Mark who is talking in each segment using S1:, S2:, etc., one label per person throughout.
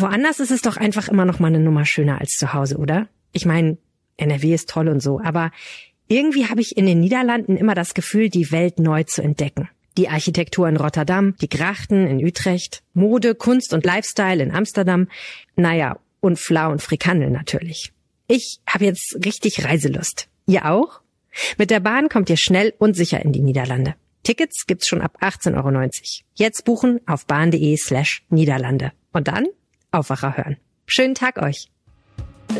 S1: Woanders ist es doch einfach immer noch mal eine Nummer schöner als zu Hause, oder? Ich meine, NRW ist toll und so, aber irgendwie habe ich in den Niederlanden immer das Gefühl, die Welt neu zu entdecken. Die Architektur in Rotterdam, die Grachten in Utrecht, Mode, Kunst und Lifestyle in Amsterdam, naja, und Flau und Frikandel natürlich. Ich habe jetzt richtig Reiselust. Ihr auch? Mit der Bahn kommt ihr schnell und sicher in die Niederlande. Tickets gibt's schon ab 18,90 Euro. Jetzt buchen auf bahn.de slash Niederlande. Und dann Aufwacher hören. Schönen Tag euch!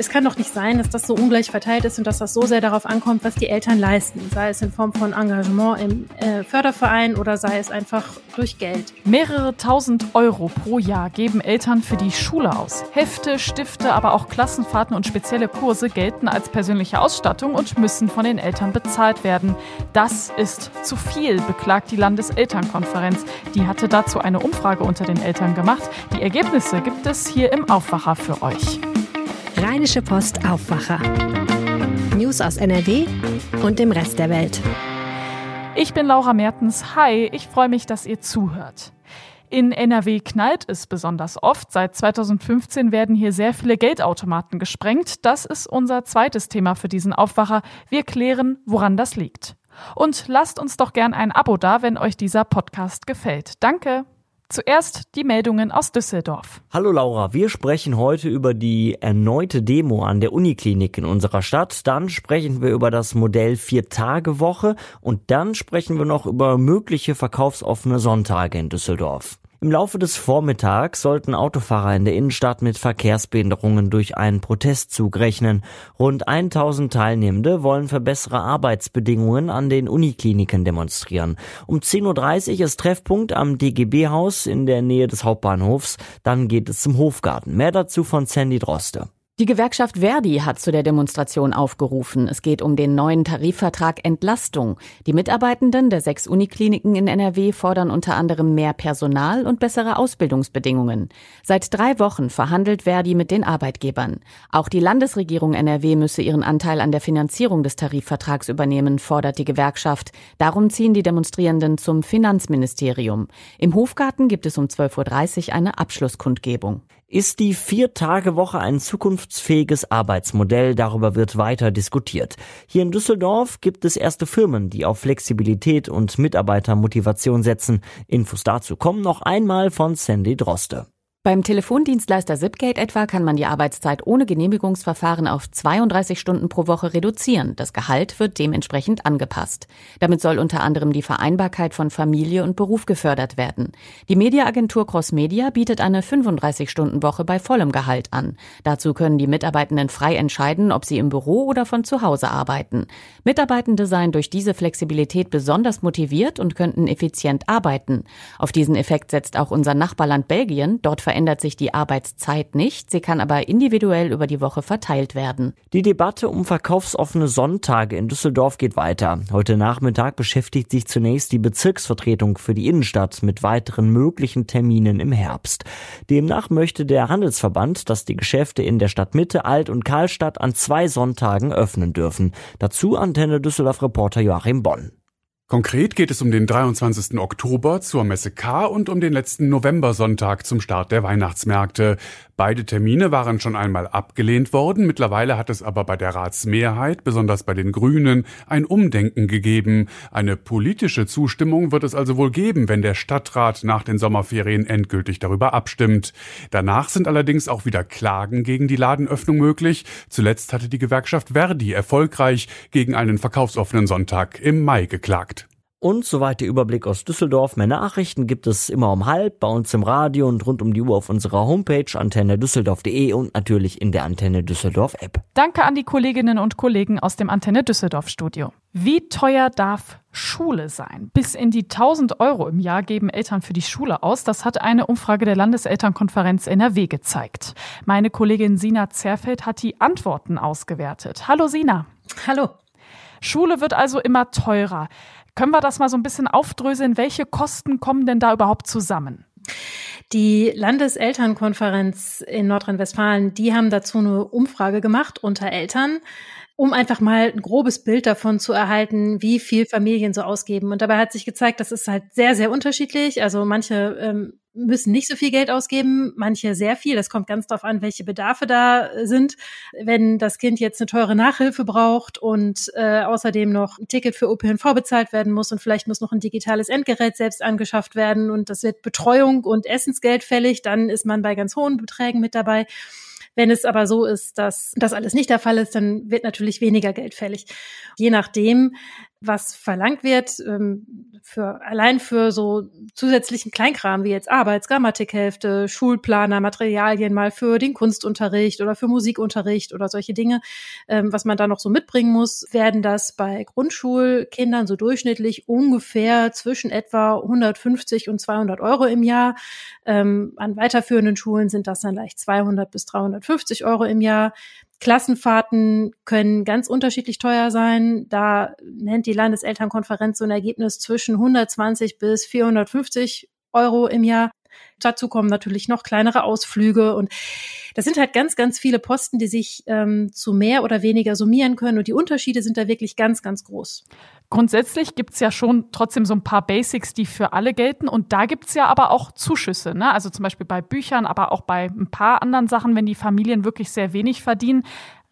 S2: Es kann doch nicht sein, dass das so ungleich verteilt ist und dass das so sehr darauf ankommt, was die Eltern leisten, sei es in Form von Engagement im äh, Förderverein oder sei es einfach durch Geld.
S3: Mehrere tausend Euro pro Jahr geben Eltern für die Schule aus. Hefte, Stifte, aber auch Klassenfahrten und spezielle Kurse gelten als persönliche Ausstattung und müssen von den Eltern bezahlt werden. Das ist zu viel, beklagt die Landeselternkonferenz. Die hatte dazu eine Umfrage unter den Eltern gemacht. Die Ergebnisse gibt es hier im Aufwacher für euch.
S1: Rheinische Post Aufwacher. News aus NRW und dem Rest der Welt.
S3: Ich bin Laura Mertens. Hi, ich freue mich, dass ihr zuhört. In NRW knallt es besonders oft. Seit 2015 werden hier sehr viele Geldautomaten gesprengt. Das ist unser zweites Thema für diesen Aufwacher. Wir klären, woran das liegt. Und lasst uns doch gern ein Abo da, wenn euch dieser Podcast gefällt. Danke. Zuerst die Meldungen aus Düsseldorf.
S4: Hallo Laura, wir sprechen heute über die erneute Demo an der Uniklinik in unserer Stadt. Dann sprechen wir über das Modell Vier-Tage-Woche und dann sprechen wir noch über mögliche verkaufsoffene Sonntage in Düsseldorf. Im Laufe des Vormittags sollten Autofahrer in der Innenstadt mit Verkehrsbehinderungen durch einen Protestzug rechnen. Rund 1000 Teilnehmende wollen für bessere Arbeitsbedingungen an den Unikliniken demonstrieren. Um 10.30 Uhr ist Treffpunkt am DGB-Haus in der Nähe des Hauptbahnhofs. Dann geht es zum Hofgarten. Mehr dazu von Sandy Droste.
S5: Die Gewerkschaft Verdi hat zu der Demonstration aufgerufen. Es geht um den neuen Tarifvertrag Entlastung. Die Mitarbeitenden der sechs Unikliniken in NRW fordern unter anderem mehr Personal und bessere Ausbildungsbedingungen. Seit drei Wochen verhandelt Verdi mit den Arbeitgebern. Auch die Landesregierung NRW müsse ihren Anteil an der Finanzierung des Tarifvertrags übernehmen, fordert die Gewerkschaft. Darum ziehen die Demonstrierenden zum Finanzministerium. Im Hofgarten gibt es um 12.30 Uhr eine Abschlusskundgebung.
S4: Ist die Vier-Tage-Woche ein zukunftsfähiges Arbeitsmodell? Darüber wird weiter diskutiert. Hier in Düsseldorf gibt es erste Firmen, die auf Flexibilität und Mitarbeitermotivation setzen. Infos dazu kommen noch einmal von Sandy Droste.
S5: Beim Telefondienstleister Zipgate etwa kann man die Arbeitszeit ohne Genehmigungsverfahren auf 32 Stunden pro Woche reduzieren. Das Gehalt wird dementsprechend angepasst. Damit soll unter anderem die Vereinbarkeit von Familie und Beruf gefördert werden. Die Mediaagentur Crossmedia bietet eine 35-Stunden-Woche bei vollem Gehalt an. Dazu können die Mitarbeitenden frei entscheiden, ob sie im Büro oder von zu Hause arbeiten. Mitarbeitende seien durch diese Flexibilität besonders motiviert und könnten effizient arbeiten. Auf diesen Effekt setzt auch unser Nachbarland Belgien. Dort verändert sich die Arbeitszeit nicht, sie kann aber individuell über die Woche verteilt werden.
S4: Die Debatte um verkaufsoffene Sonntage in Düsseldorf geht weiter. Heute Nachmittag beschäftigt sich zunächst die Bezirksvertretung für die Innenstadt mit weiteren möglichen Terminen im Herbst. Demnach möchte der Handelsverband, dass die Geschäfte in der Stadtmitte, Alt- und Karlstadt an zwei Sonntagen öffnen dürfen. Dazu Antenne Düsseldorf Reporter Joachim Bonn.
S6: Konkret geht es um den 23. Oktober zur Messe K und um den letzten Novembersonntag zum Start der Weihnachtsmärkte. Beide Termine waren schon einmal abgelehnt worden. Mittlerweile hat es aber bei der Ratsmehrheit, besonders bei den Grünen, ein Umdenken gegeben. Eine politische Zustimmung wird es also wohl geben, wenn der Stadtrat nach den Sommerferien endgültig darüber abstimmt. Danach sind allerdings auch wieder Klagen gegen die Ladenöffnung möglich. Zuletzt hatte die Gewerkschaft Verdi erfolgreich gegen einen verkaufsoffenen Sonntag im Mai geklagt.
S4: Und soweit der Überblick aus Düsseldorf. Mehr Nachrichten gibt es immer um halb bei uns im Radio und rund um die Uhr auf unserer Homepage antennedüsseldorf.de und natürlich in der Antenne Düsseldorf App.
S3: Danke an die Kolleginnen und Kollegen aus dem Antenne Düsseldorf Studio. Wie teuer darf Schule sein? Bis in die 1000 Euro im Jahr geben Eltern für die Schule aus. Das hat eine Umfrage der Landeselternkonferenz NRW gezeigt. Meine Kollegin Sina Zerfeld hat die Antworten ausgewertet. Hallo Sina.
S2: Hallo.
S3: Schule wird also immer teurer. Können wir das mal so ein bisschen aufdröseln? Welche Kosten kommen denn da überhaupt zusammen?
S2: Die Landeselternkonferenz in Nordrhein-Westfalen, die haben dazu eine Umfrage gemacht unter Eltern, um einfach mal ein grobes Bild davon zu erhalten, wie viel Familien so ausgeben. Und dabei hat sich gezeigt, das ist halt sehr, sehr unterschiedlich. Also manche ähm, müssen nicht so viel Geld ausgeben, manche sehr viel. Das kommt ganz darauf an, welche Bedarfe da sind. Wenn das Kind jetzt eine teure Nachhilfe braucht und äh, außerdem noch ein Ticket für ÖPNV bezahlt werden muss und vielleicht muss noch ein digitales Endgerät selbst angeschafft werden und das wird Betreuung und Essensgeld fällig, dann ist man bei ganz hohen Beträgen mit dabei. Wenn es aber so ist, dass das alles nicht der Fall ist, dann wird natürlich weniger Geld fällig. Je nachdem, was verlangt wird, ähm, für, allein für so zusätzlichen Kleinkram wie jetzt Arbeitsgrammatikhälfte, Schulplaner, Materialien mal für den Kunstunterricht oder für Musikunterricht oder solche Dinge, ähm, was man da noch so mitbringen muss, werden das bei Grundschulkindern so durchschnittlich ungefähr zwischen etwa 150 und 200 Euro im Jahr. Ähm, an weiterführenden Schulen sind das dann leicht 200 bis 350 Euro im Jahr. Klassenfahrten können ganz unterschiedlich teuer sein. Da nennt die Landeselternkonferenz so ein Ergebnis zwischen 120 bis 450 Euro im Jahr. Dazu kommen natürlich noch kleinere Ausflüge und das sind halt ganz, ganz viele Posten, die sich ähm, zu mehr oder weniger summieren können und die Unterschiede sind da wirklich ganz, ganz groß.
S3: Grundsätzlich gibt's ja schon trotzdem so ein paar Basics, die für alle gelten. Und da gibt's ja aber auch Zuschüsse. Ne? Also zum Beispiel bei Büchern, aber auch bei ein paar anderen Sachen, wenn die Familien wirklich sehr wenig verdienen.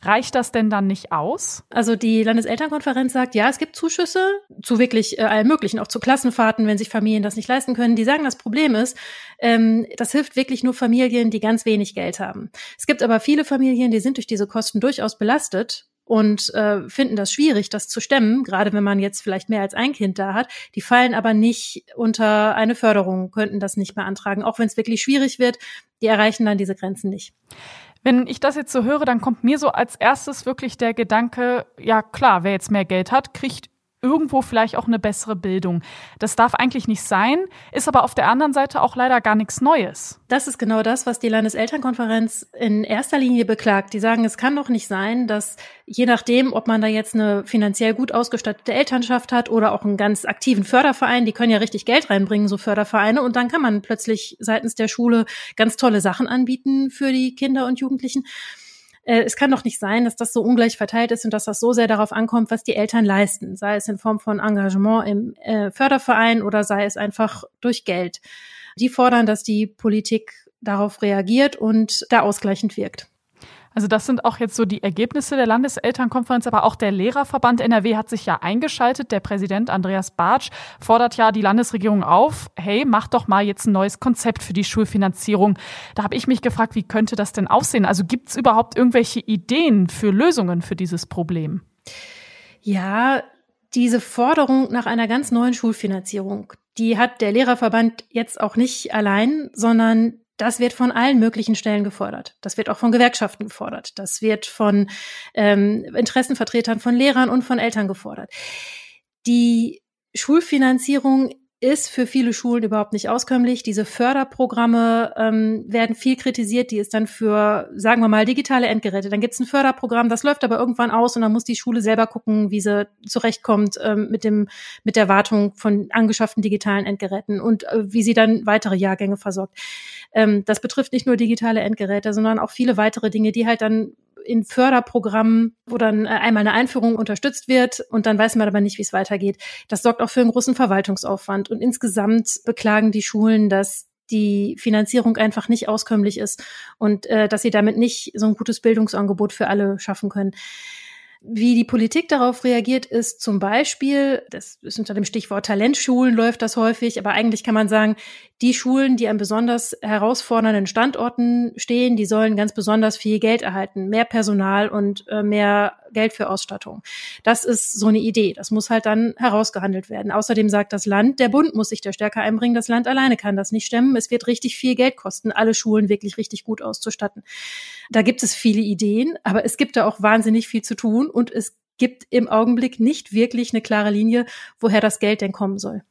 S3: Reicht das denn dann nicht aus?
S2: Also die Landeselternkonferenz sagt, ja, es gibt Zuschüsse zu wirklich äh, allem Möglichen, auch zu Klassenfahrten, wenn sich Familien das nicht leisten können. Die sagen, das Problem ist, ähm, das hilft wirklich nur Familien, die ganz wenig Geld haben. Es gibt aber viele Familien, die sind durch diese Kosten durchaus belastet und äh, finden das schwierig, das zu stemmen, gerade wenn man jetzt vielleicht mehr als ein Kind da hat. Die fallen aber nicht unter eine Förderung, könnten das nicht beantragen, auch wenn es wirklich schwierig wird. Die erreichen dann diese Grenzen nicht.
S3: Wenn ich das jetzt so höre, dann kommt mir so als erstes wirklich der Gedanke, ja klar, wer jetzt mehr Geld hat, kriegt irgendwo vielleicht auch eine bessere Bildung. Das darf eigentlich nicht sein, ist aber auf der anderen Seite auch leider gar nichts Neues.
S2: Das ist genau das, was die Landeselternkonferenz in erster Linie beklagt. Die sagen, es kann doch nicht sein, dass je nachdem, ob man da jetzt eine finanziell gut ausgestattete Elternschaft hat oder auch einen ganz aktiven Förderverein, die können ja richtig Geld reinbringen, so Fördervereine, und dann kann man plötzlich seitens der Schule ganz tolle Sachen anbieten für die Kinder und Jugendlichen äh, es kann doch nicht sein, dass das so ungleich verteilt ist und dass das so sehr darauf ankommt, was die Eltern leisten, sei es in Form von Engagement im äh, Förderverein oder sei es einfach durch Geld. Die fordern, dass die Politik darauf reagiert und da ausgleichend wirkt.
S3: Also das sind auch jetzt so die Ergebnisse der Landeselternkonferenz, aber auch der Lehrerverband NRW hat sich ja eingeschaltet. Der Präsident Andreas Bartsch fordert ja die Landesregierung auf, hey, mach doch mal jetzt ein neues Konzept für die Schulfinanzierung. Da habe ich mich gefragt, wie könnte das denn aussehen? Also gibt es überhaupt irgendwelche Ideen für Lösungen für dieses Problem?
S2: Ja, diese Forderung nach einer ganz neuen Schulfinanzierung, die hat der Lehrerverband jetzt auch nicht allein, sondern das wird von allen möglichen Stellen gefordert. Das wird auch von Gewerkschaften gefordert. Das wird von ähm, Interessenvertretern von Lehrern und von Eltern gefordert. Die Schulfinanzierung ist für viele Schulen überhaupt nicht auskömmlich. Diese Förderprogramme ähm, werden viel kritisiert. Die ist dann für, sagen wir mal, digitale Endgeräte. Dann gibt es ein Förderprogramm, das läuft aber irgendwann aus und dann muss die Schule selber gucken, wie sie zurechtkommt ähm, mit dem mit der Wartung von angeschafften digitalen Endgeräten und äh, wie sie dann weitere Jahrgänge versorgt. Ähm, das betrifft nicht nur digitale Endgeräte, sondern auch viele weitere Dinge, die halt dann in Förderprogrammen, wo dann äh, einmal eine Einführung unterstützt wird und dann weiß man aber nicht, wie es weitergeht. Das sorgt auch für einen großen Verwaltungsaufwand. Und insgesamt beklagen die Schulen, dass die Finanzierung einfach nicht auskömmlich ist und äh, dass sie damit nicht so ein gutes Bildungsangebot für alle schaffen können. Wie die Politik darauf reagiert, ist zum Beispiel, das ist unter dem Stichwort Talentschulen läuft das häufig, aber eigentlich kann man sagen, die Schulen, die an besonders herausfordernden Standorten stehen, die sollen ganz besonders viel Geld erhalten, mehr Personal und äh, mehr Geld für Ausstattung. Das ist so eine Idee. Das muss halt dann herausgehandelt werden. Außerdem sagt das Land, der Bund muss sich da stärker einbringen. Das Land alleine kann das nicht stemmen. Es wird richtig viel Geld kosten, alle Schulen wirklich richtig gut auszustatten. Da gibt es viele Ideen, aber es gibt da auch wahnsinnig viel zu tun und es gibt im Augenblick nicht wirklich eine klare Linie, woher das Geld denn kommen soll.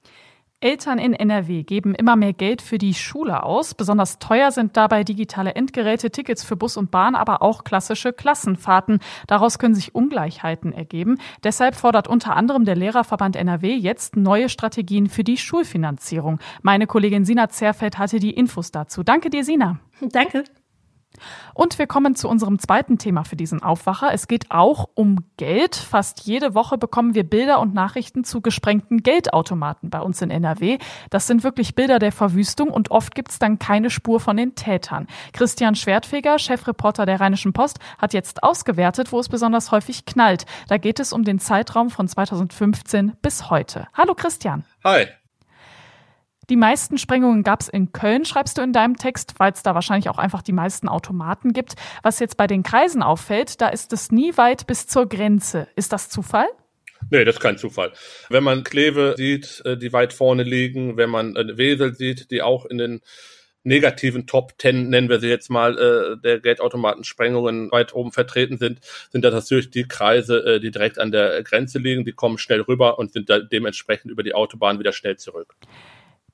S3: Eltern in NRW geben immer mehr Geld für die Schule aus. Besonders teuer sind dabei digitale Endgeräte, Tickets für Bus und Bahn, aber auch klassische Klassenfahrten. Daraus können sich Ungleichheiten ergeben. Deshalb fordert unter anderem der Lehrerverband NRW jetzt neue Strategien für die Schulfinanzierung. Meine Kollegin Sina Zerfeld hatte die Infos dazu. Danke dir, Sina.
S2: Danke.
S3: Und wir kommen zu unserem zweiten Thema für diesen Aufwacher. Es geht auch um Geld. Fast jede Woche bekommen wir Bilder und Nachrichten zu gesprengten Geldautomaten bei uns in NRW. Das sind wirklich Bilder der Verwüstung und oft gibt es dann keine Spur von den Tätern. Christian Schwertfeger, Chefreporter der Rheinischen Post, hat jetzt ausgewertet, wo es besonders häufig knallt. Da geht es um den Zeitraum von 2015 bis heute. Hallo Christian.
S7: Hi.
S3: Die meisten Sprengungen gab es in Köln, schreibst du in deinem Text, weil es da wahrscheinlich auch einfach die meisten Automaten gibt. Was jetzt bei den Kreisen auffällt, da ist es nie weit bis zur Grenze. Ist das Zufall?
S7: Nee, das ist kein Zufall. Wenn man Kleve sieht, äh, die weit vorne liegen, wenn man äh, Wesel sieht, die auch in den negativen Top Ten, nennen wir sie jetzt mal, äh, der Geldautomatensprengungen weit oben vertreten sind, sind das natürlich die Kreise, die direkt an der Grenze liegen, die kommen schnell rüber und sind dementsprechend über die Autobahn wieder schnell zurück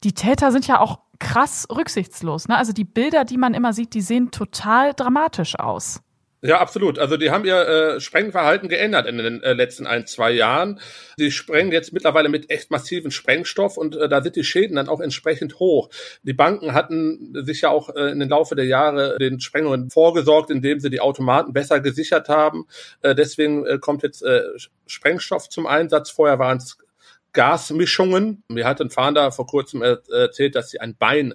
S3: die Täter sind ja auch krass rücksichtslos. Ne? Also die Bilder, die man immer sieht, die sehen total dramatisch aus.
S7: Ja, absolut. Also die haben ihr äh, Sprengverhalten geändert in den äh, letzten ein, zwei Jahren. Sie sprengen jetzt mittlerweile mit echt massiven Sprengstoff und äh, da sind die Schäden dann auch entsprechend hoch. Die Banken hatten sich ja auch äh, in den Laufe der Jahre den Sprengungen vorgesorgt, indem sie die Automaten besser gesichert haben. Äh, deswegen äh, kommt jetzt äh, Sprengstoff zum Einsatz. Vorher waren es Gasmischungen. Mir hat ein Fahnder vor kurzem erzählt, dass sie ein Bein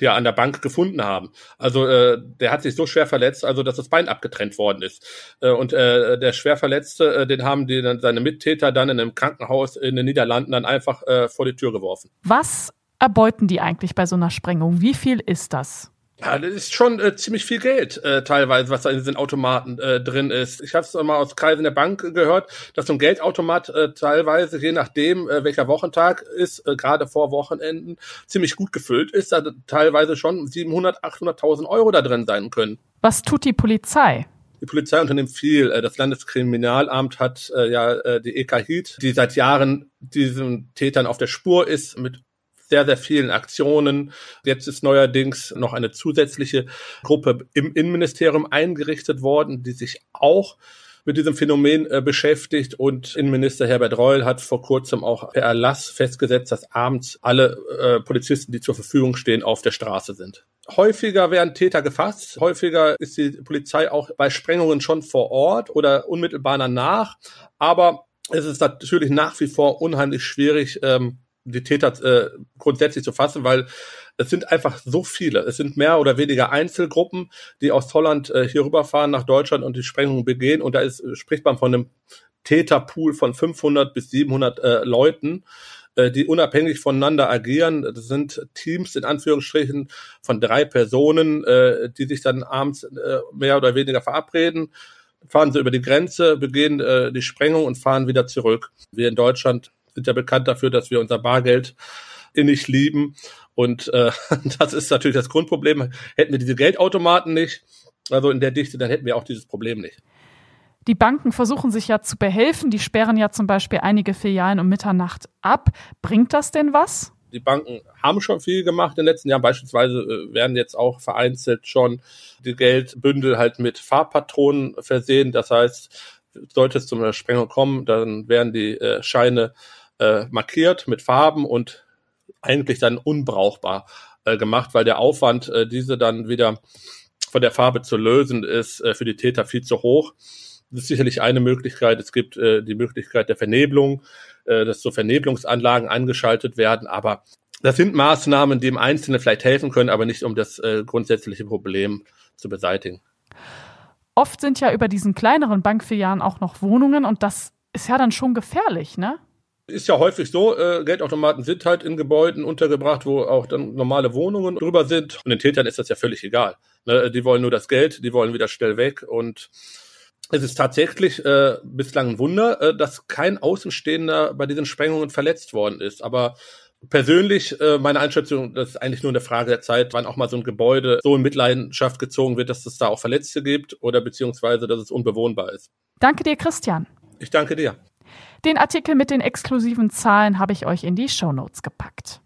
S7: ja an der Bank gefunden haben. Also äh, der hat sich so schwer verletzt, also dass das Bein abgetrennt worden ist. Äh, und äh, der schwer äh, den haben die dann seine Mittäter dann in einem Krankenhaus in den Niederlanden dann einfach äh, vor die Tür geworfen.
S3: Was erbeuten die eigentlich bei so einer Sprengung? Wie viel ist das?
S7: Ja, das ist schon äh, ziemlich viel Geld äh, teilweise, was da in diesen Automaten äh, drin ist. Ich habe es mal aus Kreisen der Bank gehört, dass so ein Geldautomat äh, teilweise, je nachdem, äh, welcher Wochentag ist, äh, gerade vor Wochenenden, ziemlich gut gefüllt ist, da teilweise schon 700, 800.000 Euro da drin sein können.
S3: Was tut die Polizei?
S7: Die Polizei unternimmt viel. Äh, das Landeskriminalamt hat äh, ja äh, die EK-HIT, die seit Jahren diesen Tätern auf der Spur ist, mit sehr, sehr vielen Aktionen. Jetzt ist neuerdings noch eine zusätzliche Gruppe im Innenministerium eingerichtet worden, die sich auch mit diesem Phänomen äh, beschäftigt und Innenminister Herbert Reul hat vor kurzem auch per Erlass festgesetzt, dass abends alle äh, Polizisten, die zur Verfügung stehen, auf der Straße sind. Häufiger werden Täter gefasst, häufiger ist die Polizei auch bei Sprengungen schon vor Ort oder unmittelbar danach, aber es ist natürlich nach wie vor unheimlich schwierig, ähm, die Täter äh, grundsätzlich zu fassen, weil es sind einfach so viele. Es sind mehr oder weniger Einzelgruppen, die aus Holland äh, hier rüberfahren nach Deutschland und die Sprengungen begehen. Und da ist, spricht man von einem Täterpool von 500 bis 700 äh, Leuten, äh, die unabhängig voneinander agieren. Das sind Teams in Anführungsstrichen von drei Personen, äh, die sich dann abends äh, mehr oder weniger verabreden fahren sie über die Grenze, begehen äh, die Sprengung und fahren wieder zurück. Wir in Deutschland sind ja bekannt dafür, dass wir unser Bargeld innig lieben. Und äh, das ist natürlich das Grundproblem. Hätten wir diese Geldautomaten nicht, also in der Dichte, dann hätten wir auch dieses Problem nicht.
S3: Die Banken versuchen sich ja zu behelfen. Die sperren ja zum Beispiel einige Filialen um Mitternacht ab. Bringt das denn was?
S7: Die Banken haben schon viel gemacht in den letzten Jahren. Beispielsweise äh, werden jetzt auch vereinzelt schon die Geldbündel halt mit Farbpatronen versehen. Das heißt, sollte es zum Sprengung kommen, dann werden die äh, Scheine äh, markiert mit Farben und eigentlich dann unbrauchbar äh, gemacht, weil der Aufwand, äh, diese dann wieder von der Farbe zu lösen, ist äh, für die Täter viel zu hoch. Das ist sicherlich eine Möglichkeit. Es gibt äh, die Möglichkeit der Vernebelung, äh, dass so Vernebelungsanlagen angeschaltet werden, aber das sind Maßnahmen, die im Einzelnen vielleicht helfen können, aber nicht um das äh, grundsätzliche Problem zu beseitigen.
S3: Oft sind ja über diesen kleineren Bankfilialen auch noch Wohnungen und das ist ja dann schon gefährlich, ne?
S7: Ist ja häufig so, äh, Geldautomaten sind halt in Gebäuden untergebracht, wo auch dann normale Wohnungen drüber sind. Und den Tätern ist das ja völlig egal. Ne? Die wollen nur das Geld, die wollen wieder schnell weg. Und es ist tatsächlich äh, bislang ein Wunder, äh, dass kein Außenstehender bei diesen Sprengungen verletzt worden ist. Aber persönlich, äh, meine Einschätzung, das ist eigentlich nur eine Frage der Zeit, wann auch mal so ein Gebäude so in Mitleidenschaft gezogen wird, dass es da auch Verletzte gibt oder beziehungsweise, dass es unbewohnbar ist.
S3: Danke dir, Christian.
S7: Ich danke dir.
S3: Den Artikel mit den exklusiven Zahlen habe ich euch in die Show Notes gepackt.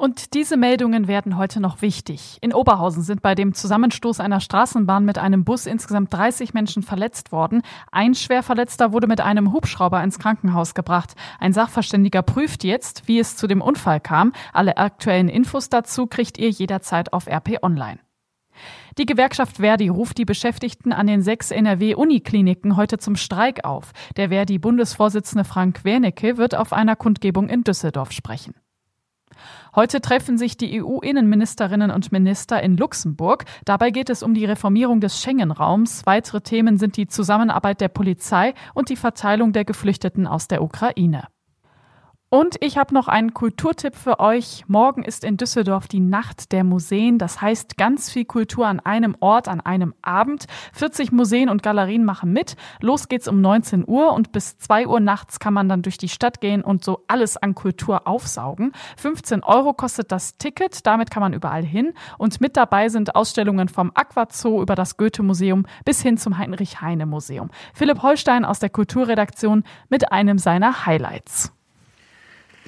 S3: Und diese Meldungen werden heute noch wichtig. In Oberhausen sind bei dem Zusammenstoß einer Straßenbahn mit einem Bus insgesamt 30 Menschen verletzt worden. Ein Schwerverletzter wurde mit einem Hubschrauber ins Krankenhaus gebracht. Ein Sachverständiger prüft jetzt, wie es zu dem Unfall kam. Alle aktuellen Infos dazu kriegt ihr jederzeit auf RP Online. Die Gewerkschaft Verdi ruft die Beschäftigten an den sechs NRW-Unikliniken heute zum Streik auf. Der Verdi-Bundesvorsitzende Frank Wernicke wird auf einer Kundgebung in Düsseldorf sprechen. Heute treffen sich die EU-Innenministerinnen und Minister in Luxemburg. Dabei geht es um die Reformierung des Schengen-Raums. Weitere Themen sind die Zusammenarbeit der Polizei und die Verteilung der Geflüchteten aus der Ukraine. Und ich habe noch einen Kulturtipp für euch. Morgen ist in Düsseldorf die Nacht der Museen. Das heißt ganz viel Kultur an einem Ort, an einem Abend. 40 Museen und Galerien machen mit. Los geht's um 19 Uhr und bis 2 Uhr nachts kann man dann durch die Stadt gehen und so alles an Kultur aufsaugen. 15 Euro kostet das Ticket. Damit kann man überall hin. Und mit dabei sind Ausstellungen vom Aquazoo über das Goethe-Museum bis hin zum Heinrich-Heine-Museum. Philipp Holstein aus der Kulturredaktion mit einem seiner Highlights.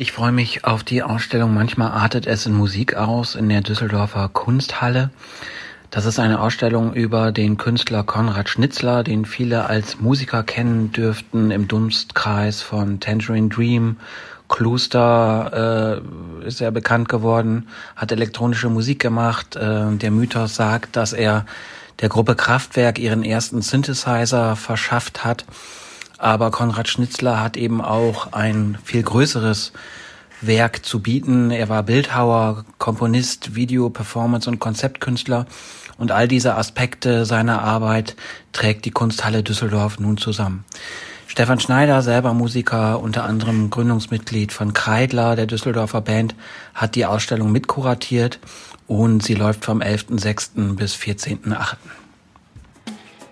S8: Ich freue mich auf die Ausstellung Manchmal artet es in Musik aus in der Düsseldorfer Kunsthalle. Das ist eine Ausstellung über den Künstler Konrad Schnitzler, den viele als Musiker kennen dürften im Dunstkreis von Tangerine Dream. Kloster äh, ist er bekannt geworden, hat elektronische Musik gemacht. Äh, der Mythos sagt, dass er der Gruppe Kraftwerk ihren ersten Synthesizer verschafft hat. Aber Konrad Schnitzler hat eben auch ein viel größeres Werk zu bieten. Er war Bildhauer, Komponist, Video, Performance und Konzeptkünstler. Und all diese Aspekte seiner Arbeit trägt die Kunsthalle Düsseldorf nun zusammen. Stefan Schneider, selber Musiker, unter anderem Gründungsmitglied von Kreidler, der Düsseldorfer Band, hat die Ausstellung mitkuratiert und sie läuft vom 11.06. bis 14.08.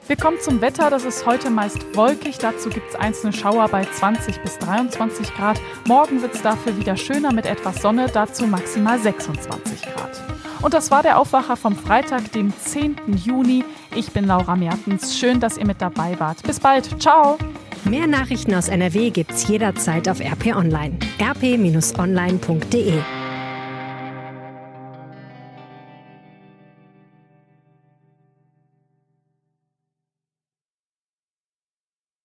S3: Wir kommen zum Wetter. Das ist heute meist wolkig. Dazu gibt es einzelne Schauer bei 20 bis 23 Grad. Morgen wird es dafür wieder schöner mit etwas Sonne. Dazu maximal 26 Grad. Und das war der Aufwacher vom Freitag, dem 10. Juni. Ich bin Laura Mertens. Schön, dass ihr mit dabei wart. Bis bald. Ciao.
S1: Mehr Nachrichten aus NRW gibt's jederzeit auf RP Online. rp-online.de